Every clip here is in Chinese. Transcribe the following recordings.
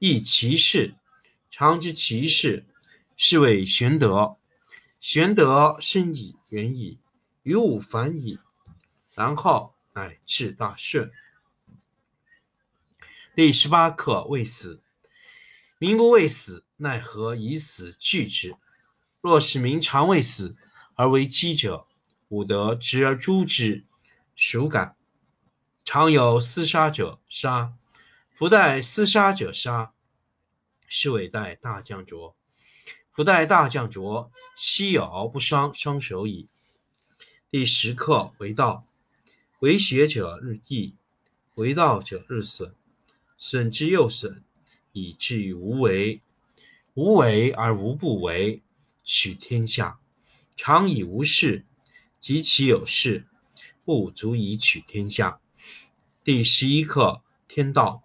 亦其事，常知其事，是谓玄德。玄德深矣，远矣，于物反矣，然后乃至大顺。第十八课：未死。民不畏死，奈何以死惧之？若使民常畏死，而为饥者，吾得执而诛之，孰敢？常有厮杀者，杀。夫代厮杀者杀，是谓代大将浊。夫代大将浊，昔有不伤双手矣。第十课为道，为学者日益，为道者日损，损之又损，以至于无为。无为而无不为，取天下常以无事，及其有事，不足以取天下。第十一课天道。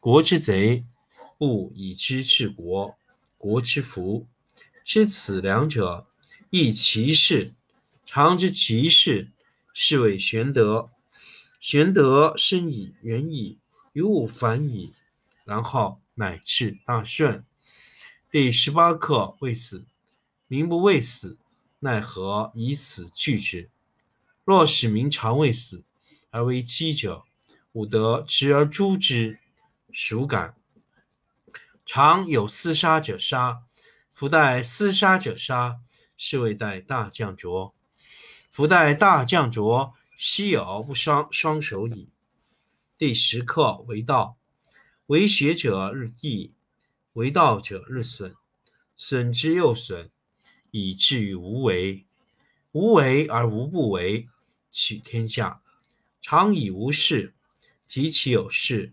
国之贼；不以知治国，国之福。知此两者，亦其事。常知其事，是谓玄德。玄德深矣，远矣，于物反矣，然后乃至大顺。第十八课：未死。民不畏死，奈何以死惧之？若使民常畏死，而为饥者，吾得执而诛之，孰敢？常有厮杀者杀，夫代厮杀者杀，是谓代大将浊。夫代大将浊，奚有不伤双手矣。第十课为道，为学者日益，为道者日损，损之又损，以至于无为。无为而无不为，取天下常以无事。及其有事，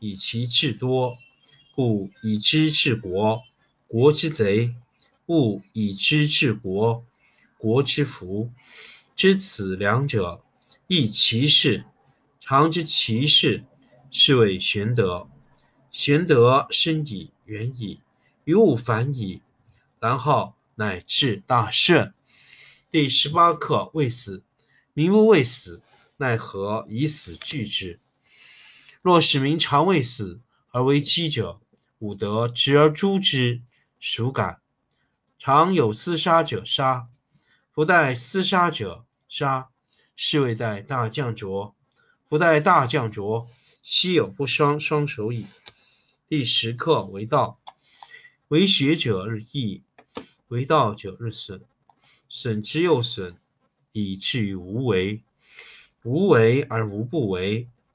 以其智多；故以知治国，国之贼；不以知治国，国之福。知此两者，亦其事。常知其事，是谓玄德。玄德深矣，远矣，于物反矣，然后乃至大顺。第十八课：未死。民不畏死，奈何以死惧之？若使民常畏死，而为饥者，吾得执而诛之，孰敢？常有厮杀者杀，夫代厮杀者杀，是谓待大将浊。夫代大将浊，奚有不伤双手矣。第十课为道，为学者日益，为道者日损，损之又损，以至于无为。无为而无不为，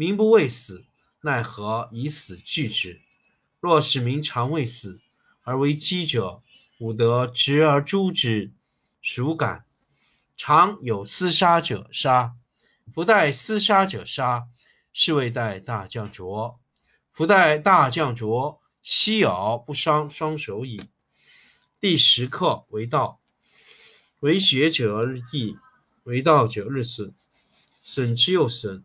民不畏死，奈何以死惧之？若使民常畏死，而为鸡者，吾得执而诛之，孰敢？常有厮杀者杀，夫待厮杀者杀，是谓待大将浊。夫待大将浊，奚有不伤双手矣。第十课：为道。为学者日益，为道者日损。损之又损，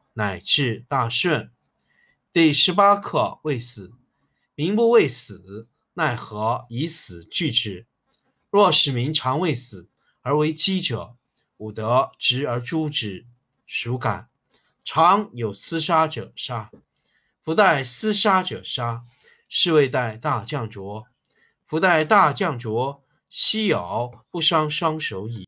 乃至大顺。第十八课：未死。民不畏死，奈何以死惧之？若使民常畏死，而为鸡者，吾得执而诛之，孰敢？常有厮杀者杀，夫待厮杀者杀，是谓待大将浊。夫待大将浊，奚有不伤双手矣。